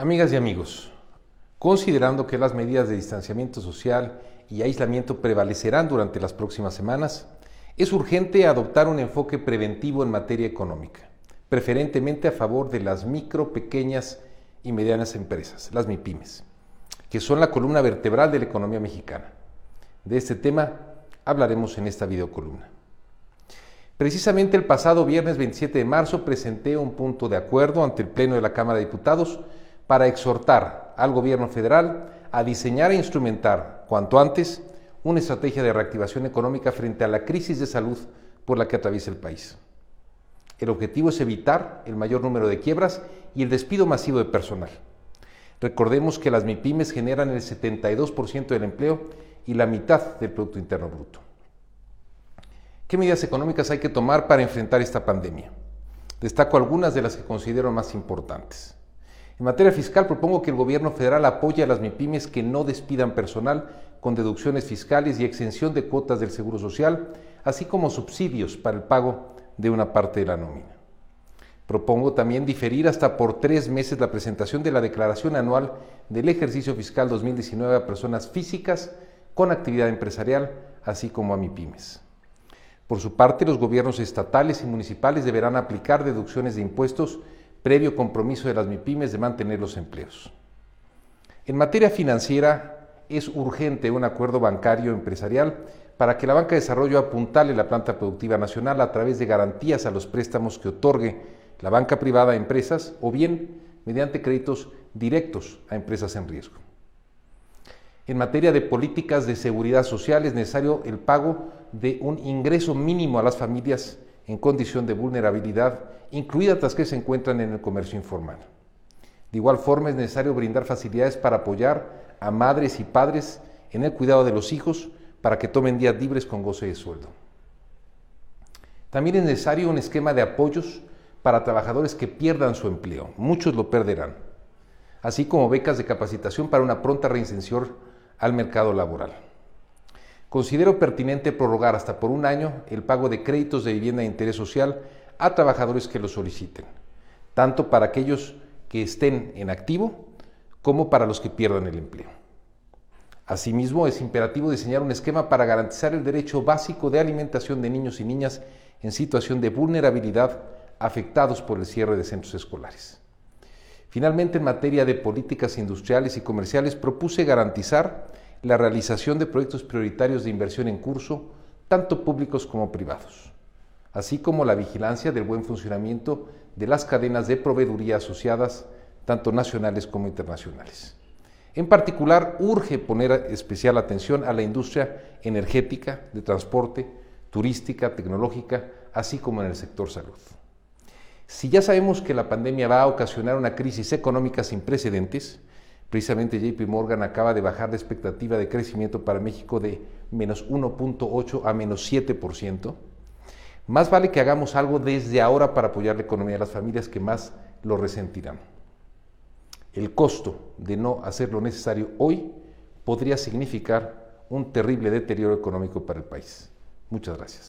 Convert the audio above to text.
Amigas y amigos, considerando que las medidas de distanciamiento social y aislamiento prevalecerán durante las próximas semanas, es urgente adoptar un enfoque preventivo en materia económica, preferentemente a favor de las micro, pequeñas y medianas empresas, las MIPIMES, que son la columna vertebral de la economía mexicana. De este tema hablaremos en esta videocolumna. Precisamente el pasado viernes 27 de marzo presenté un punto de acuerdo ante el Pleno de la Cámara de Diputados para exhortar al gobierno federal a diseñar e instrumentar cuanto antes una estrategia de reactivación económica frente a la crisis de salud por la que atraviesa el país. El objetivo es evitar el mayor número de quiebras y el despido masivo de personal. Recordemos que las MIPIMES generan el 72% del empleo y la mitad del Producto Interno Bruto. ¿Qué medidas económicas hay que tomar para enfrentar esta pandemia? Destaco algunas de las que considero más importantes. En materia fiscal propongo que el gobierno federal apoye a las MIPIMES que no despidan personal con deducciones fiscales y exención de cuotas del Seguro Social, así como subsidios para el pago de una parte de la nómina. Propongo también diferir hasta por tres meses la presentación de la declaración anual del ejercicio fiscal 2019 a personas físicas con actividad empresarial, así como a MIPIMES. Por su parte, los gobiernos estatales y municipales deberán aplicar deducciones de impuestos previo compromiso de las MIPIMES de mantener los empleos. En materia financiera, es urgente un acuerdo bancario empresarial para que la banca de desarrollo apuntale la planta productiva nacional a través de garantías a los préstamos que otorgue la banca privada a empresas o bien mediante créditos directos a empresas en riesgo. En materia de políticas de seguridad social es necesario el pago de un ingreso mínimo a las familias en condición de vulnerabilidad, incluidas las que se encuentran en el comercio informal. De igual forma, es necesario brindar facilidades para apoyar a madres y padres en el cuidado de los hijos para que tomen días libres con goce de sueldo. También es necesario un esquema de apoyos para trabajadores que pierdan su empleo. Muchos lo perderán. Así como becas de capacitación para una pronta reinserción al mercado laboral. Considero pertinente prorrogar hasta por un año el pago de créditos de vivienda de interés social a trabajadores que lo soliciten, tanto para aquellos que estén en activo como para los que pierdan el empleo. Asimismo, es imperativo diseñar un esquema para garantizar el derecho básico de alimentación de niños y niñas en situación de vulnerabilidad afectados por el cierre de centros escolares. Finalmente, en materia de políticas industriales y comerciales, propuse garantizar la realización de proyectos prioritarios de inversión en curso, tanto públicos como privados, así como la vigilancia del buen funcionamiento de las cadenas de proveeduría asociadas, tanto nacionales como internacionales. En particular, urge poner especial atención a la industria energética, de transporte, turística, tecnológica, así como en el sector salud. Si ya sabemos que la pandemia va a ocasionar una crisis económica sin precedentes, Precisamente JP Morgan acaba de bajar la expectativa de crecimiento para México de menos 1.8 a menos 7%. Más vale que hagamos algo desde ahora para apoyar la economía de las familias que más lo resentirán. El costo de no hacer lo necesario hoy podría significar un terrible deterioro económico para el país. Muchas gracias.